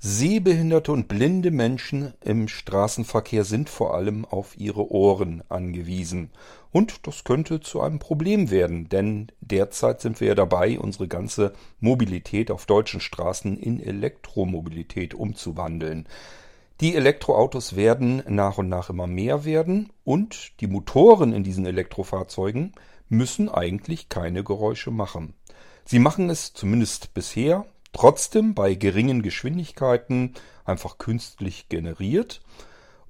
Sehbehinderte und blinde Menschen im Straßenverkehr sind vor allem auf ihre Ohren angewiesen. Und das könnte zu einem Problem werden, denn derzeit sind wir ja dabei, unsere ganze Mobilität auf deutschen Straßen in Elektromobilität umzuwandeln. Die Elektroautos werden nach und nach immer mehr werden und die Motoren in diesen Elektrofahrzeugen müssen eigentlich keine Geräusche machen. Sie machen es zumindest bisher trotzdem bei geringen Geschwindigkeiten einfach künstlich generiert.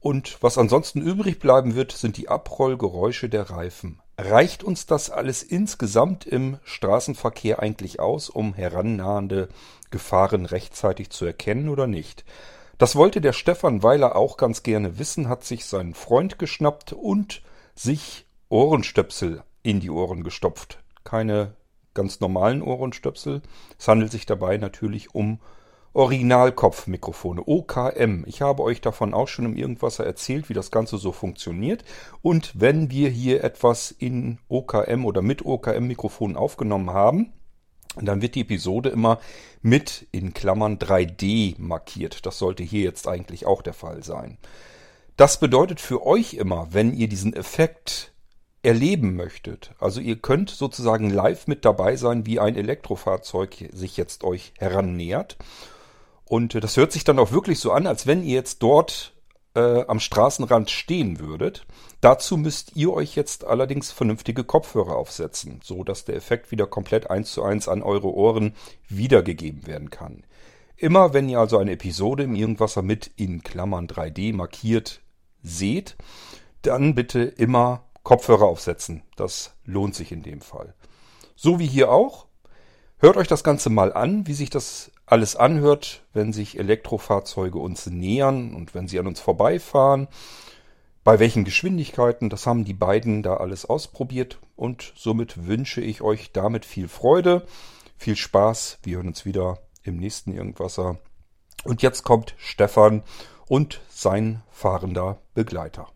Und was ansonsten übrig bleiben wird, sind die Abrollgeräusche der Reifen. Reicht uns das alles insgesamt im Straßenverkehr eigentlich aus, um herannahende Gefahren rechtzeitig zu erkennen oder nicht? Das wollte der Stefan Weiler auch ganz gerne wissen, hat sich seinen Freund geschnappt und sich Ohrenstöpsel in die Ohren gestopft. Keine ganz normalen Ohrenstöpsel. Es handelt sich dabei natürlich um Originalkopfmikrofone, OKM. Ich habe euch davon auch schon im Irgendwasser erzählt, wie das Ganze so funktioniert. Und wenn wir hier etwas in OKM oder mit OKM-Mikrofonen aufgenommen haben, dann wird die Episode immer mit in Klammern 3D markiert. Das sollte hier jetzt eigentlich auch der Fall sein. Das bedeutet für euch immer, wenn ihr diesen Effekt erleben möchtet, also ihr könnt sozusagen live mit dabei sein, wie ein Elektrofahrzeug sich jetzt euch herannähert. Und äh, das hört sich dann auch wirklich so an, als wenn ihr jetzt dort äh, am Straßenrand stehen würdet. Dazu müsst ihr euch jetzt allerdings vernünftige Kopfhörer aufsetzen, so dass der Effekt wieder komplett eins zu eins an eure Ohren wiedergegeben werden kann. Immer wenn ihr also eine Episode im Irgendwasser mit in Klammern 3D markiert seht, dann bitte immer Kopfhörer aufsetzen. Das lohnt sich in dem Fall. So wie hier auch. Hört euch das Ganze mal an, wie sich das alles anhört, wenn sich Elektrofahrzeuge uns nähern und wenn sie an uns vorbeifahren. Bei welchen Geschwindigkeiten, das haben die beiden da alles ausprobiert und somit wünsche ich euch damit viel Freude, viel Spaß. Wir hören uns wieder im nächsten Irgendwasser. Und jetzt kommt Stefan und sein fahrender Begleiter.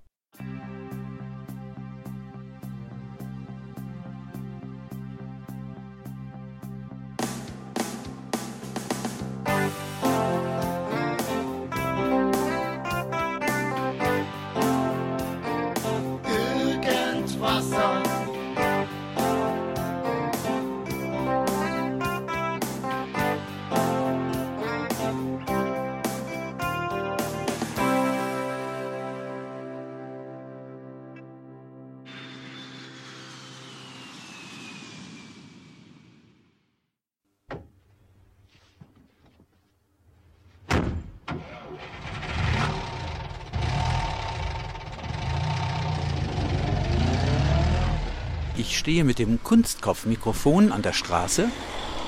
Stehe mit dem Kunstkopfmikrofon an der Straße.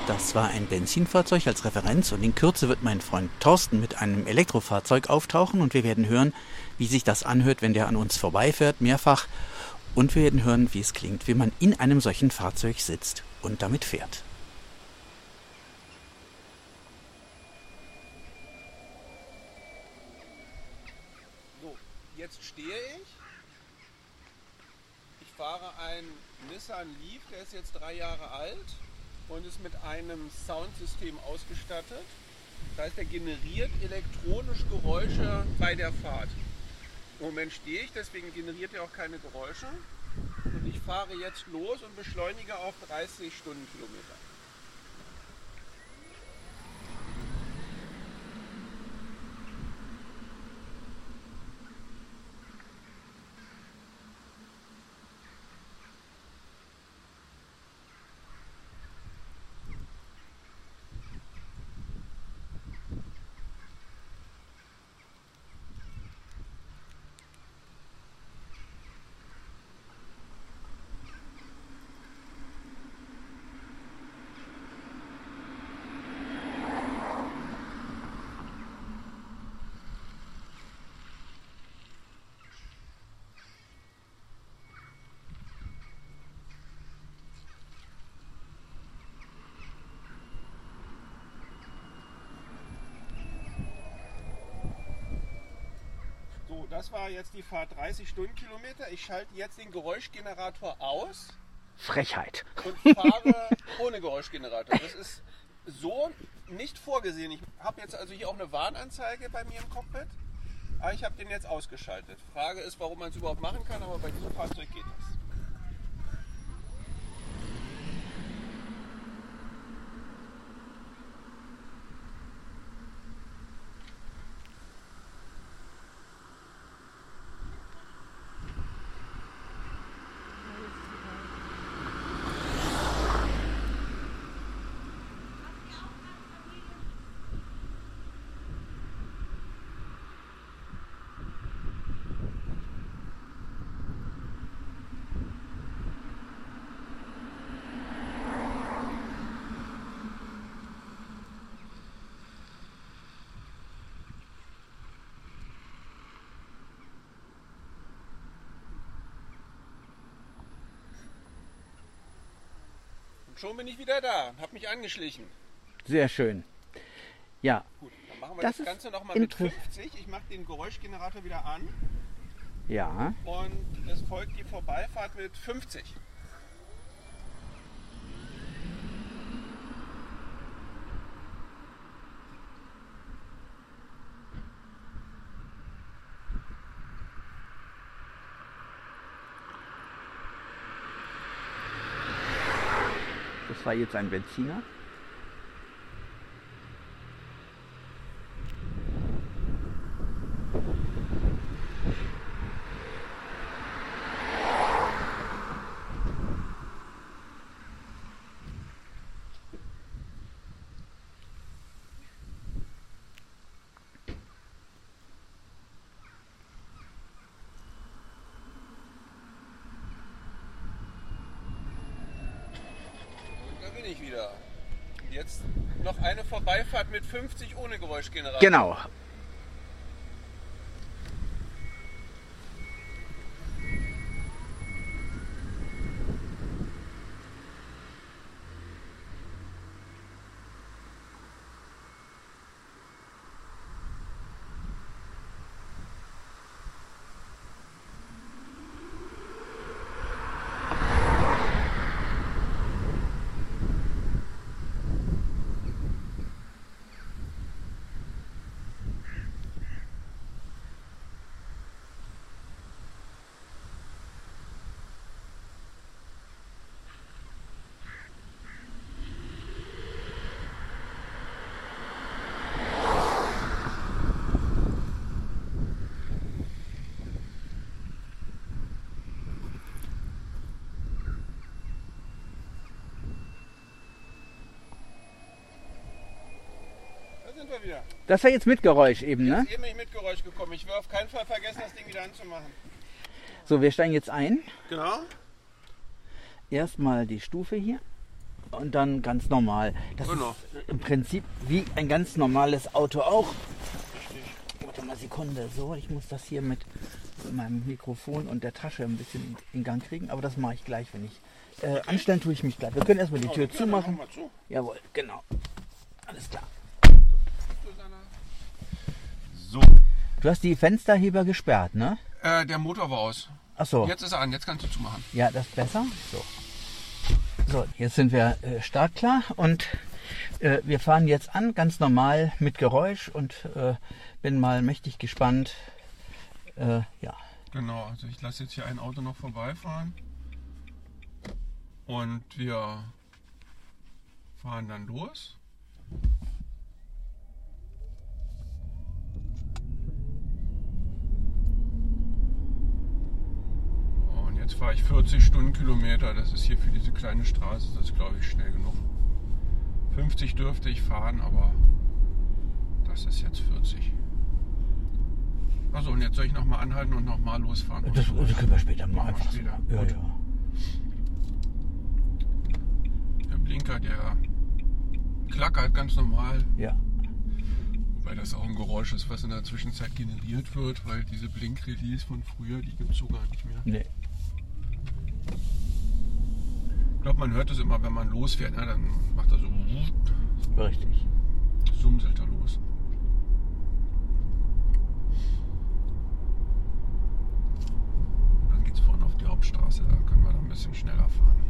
Das war ein Benzinfahrzeug als Referenz und in Kürze wird mein Freund Thorsten mit einem Elektrofahrzeug auftauchen und wir werden hören, wie sich das anhört, wenn der an uns vorbeifährt, mehrfach. Und wir werden hören, wie es klingt, wenn man in einem solchen Fahrzeug sitzt und damit fährt. So, jetzt stehe ich. Ich fahre ein Nissan Leaf, der ist jetzt drei Jahre alt und ist mit einem Soundsystem ausgestattet. Das heißt, er generiert elektronisch Geräusche bei der Fahrt. Im Moment stehe ich, deswegen generiert er auch keine Geräusche. Und ich fahre jetzt los und beschleunige auf 30 Stundenkilometer. So, das war jetzt die Fahrt 30 Stundenkilometer. Ich schalte jetzt den Geräuschgenerator aus Frechheit. und fahre ohne Geräuschgenerator. Das ist so nicht vorgesehen. Ich habe jetzt also hier auch eine Warnanzeige bei mir im Cockpit. Aber ich habe den jetzt ausgeschaltet. Frage ist, warum man es überhaupt machen kann, aber bei diesem Fahrzeug geht das. Und schon bin ich wieder da, habe mich angeschlichen. Sehr schön. Ja, Gut, dann machen wir Das das, ist Ganze nochmal mit inter- 50. Ich mache den Geräuschgenerator wieder an ja. und es folgt die Vorbeifahrt mit 50. Das war jetzt ein Benziner. Bin wieder. Jetzt noch eine Vorbeifahrt mit 50 ohne Geräuschgenerator. Genau. Das war jetzt mit Geräusch eben, ne? Jetzt eben bin ich mit Geräusch gekommen. Ich will auf keinen Fall vergessen, das Ding wieder anzumachen. So, wir steigen jetzt ein. Genau. Erstmal die Stufe hier und dann ganz normal. Das Genau. ist im Prinzip wie ein ganz normales Auto auch. Warte mal Sekunde, so, ich muss das hier mit meinem Mikrofon und der Tasche ein bisschen in Gang kriegen, aber das mache ich gleich, wenn ich. Äh, anstellen tue ich mich gleich. Wir können erstmal die Tür Ja, dann zumachen. zu. Jawohl, genau. Alles klar. So. Du hast die Fensterheber gesperrt, ne? Äh, der Motor war aus. Achso. Jetzt ist er an, jetzt kannst du zumachen. Ja, das ist besser. So. So, jetzt sind wir äh, startklar und äh, wir fahren jetzt an, ganz normal mit Geräusch und äh, bin mal mächtig gespannt. Äh, ja, Genau, also ich lasse jetzt hier ein Auto noch vorbeifahren. Und wir fahren dann los. Jetzt fahre ich 40 Stundenkilometer. Das ist hier für diese kleine Straße, das ist glaube ich schnell genug. 50 dürfte ich fahren, aber das ist jetzt 40. Also und jetzt soll ich nochmal anhalten und nochmal losfahren. das, das können wir später mal Machen einfach so. später. Ja, Gut. ja. Der Blinker, der klackert ganz normal, ja. weil das auch ein Geräusch ist, was in der Zwischenzeit generiert wird, weil diese Blink-Release von früher, die gibt es so gar nicht mehr. Nee. Ich glaube, man hört es immer, wenn man losfährt, ne? dann macht er so, Richtig. sumselt er los. Dann geht es vorne auf die Hauptstraße, da können wir dann ein bisschen schneller fahren.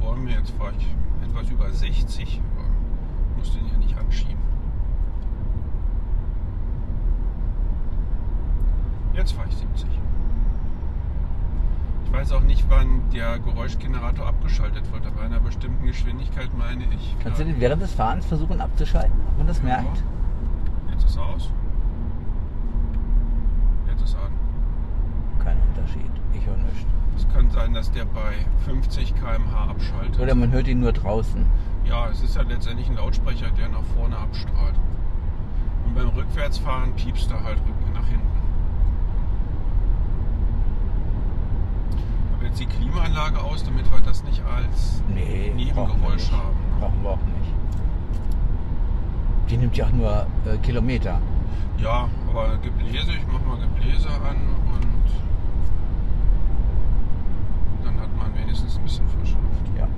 vor mir. Jetzt fahre ich etwas über 60, aber muss den ja nicht anschieben. Jetzt fahre ich 70. Ich weiß auch nicht, wann der Geräuschgenerator abgeschaltet wird, aber bei einer bestimmten Geschwindigkeit meine ich. Kannst du den während des Fahrens versuchen abzuschalten, ob man das Ja. merkt? Jetzt ist er aus. Jetzt ist er an. Kein Unterschied. Ich höre nichts. Es kann sein, dass der bei 50 km/h abschaltet. Oder man hört ihn nur draußen. Ja, es ist ja letztendlich ein Lautsprecher, der nach vorne abstrahlt. Und beim Rückwärtsfahren piepst er halt nach hinten. Aber jetzt die Klimaanlage aus, damit wir das nicht als Nee, Nebengeräusch haben. Brauchen wir auch nicht. Die nimmt ja auch nur äh, Kilometer. Ja, aber Gebläse, ich mach mal Gebläse an und dann hat man wenigstens ein bisschen frische Luft. Ja.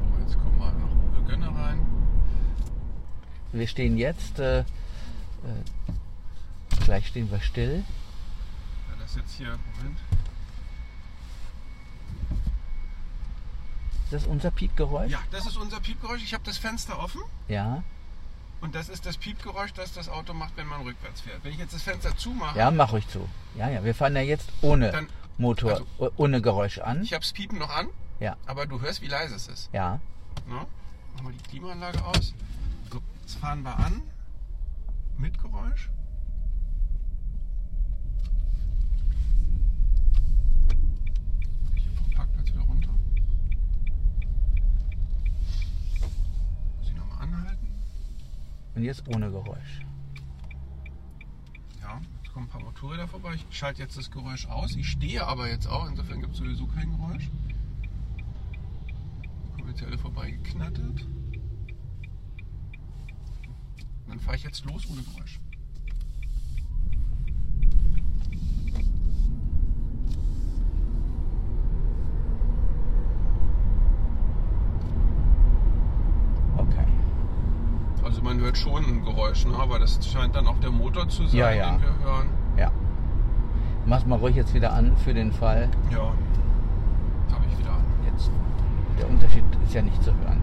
So, jetzt kommen wir nach Uwe Gönne rein. Wir stehen jetzt, äh, äh, gleich stehen wir still. Ja, das jetzt hier, Moment. Das ist unser Piepgeräusch? Ja, das ist unser Piepgeräusch. Ich habe das Fenster offen Ja. und das ist das Piepgeräusch, das das Auto macht, wenn man rückwärts fährt. Wenn ich jetzt das Fenster zumache, Ja, mach ruhig zu. Ja, ja, wir fahren ja jetzt ohne Dann- Motor, also- ohne Geräusch an. ich habe das Piepen noch an, Ja, aber du hörst, wie leise es ist. ja. Ne? Machen wir die Klimaanlage aus. Jetzt fahren wir an mit Geräusch. Ich hier vom Parkplatz wieder runter. Muss ich nochmal anhalten. Und jetzt ohne Geräusch. Ja, jetzt kommen ein paar Motorräder vorbei. Ich schalte jetzt das Geräusch aus. Ich stehe aber jetzt auch, insofern gibt es sowieso kein Geräusch. Kommen jetzt hier alle vorbeigeknattert. Dann fahre ich jetzt los ohne Geräusch. Okay. Also man hört schon ein Geräusch, ne? aber das scheint dann auch der Motor zu sein, Ja, ja. den wir hören. Ja. Mach's mal ruhig jetzt wieder an für den Fall. Ja, habe ich wieder an. Jetzt. Der Unterschied ist ja nicht zu hören.